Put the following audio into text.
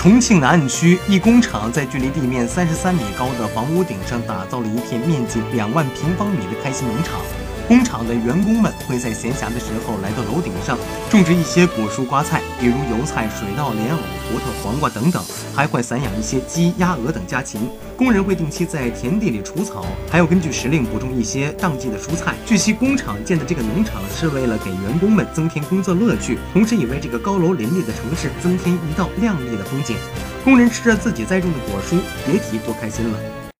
重庆南岸区一工厂在距离地面三十三米高的房屋顶上打造了一片面积两万平方米的开心农场。工厂的员工们会在闲暇的时候来到楼顶上种植一些果蔬瓜菜，比如油菜、水稻、莲藕、葡萄、黄瓜等等，还会散养一些鸡、鸭、鹅等家禽。工人会定期在田地里除草，还要根据时令补种一些当季的蔬菜。据悉，工厂建的这个农场是为了给员工们增添工作乐趣，同时也为这个高楼林立的城市增添一道亮丽的风景。工人吃着自己栽种的果蔬，别提多开心了。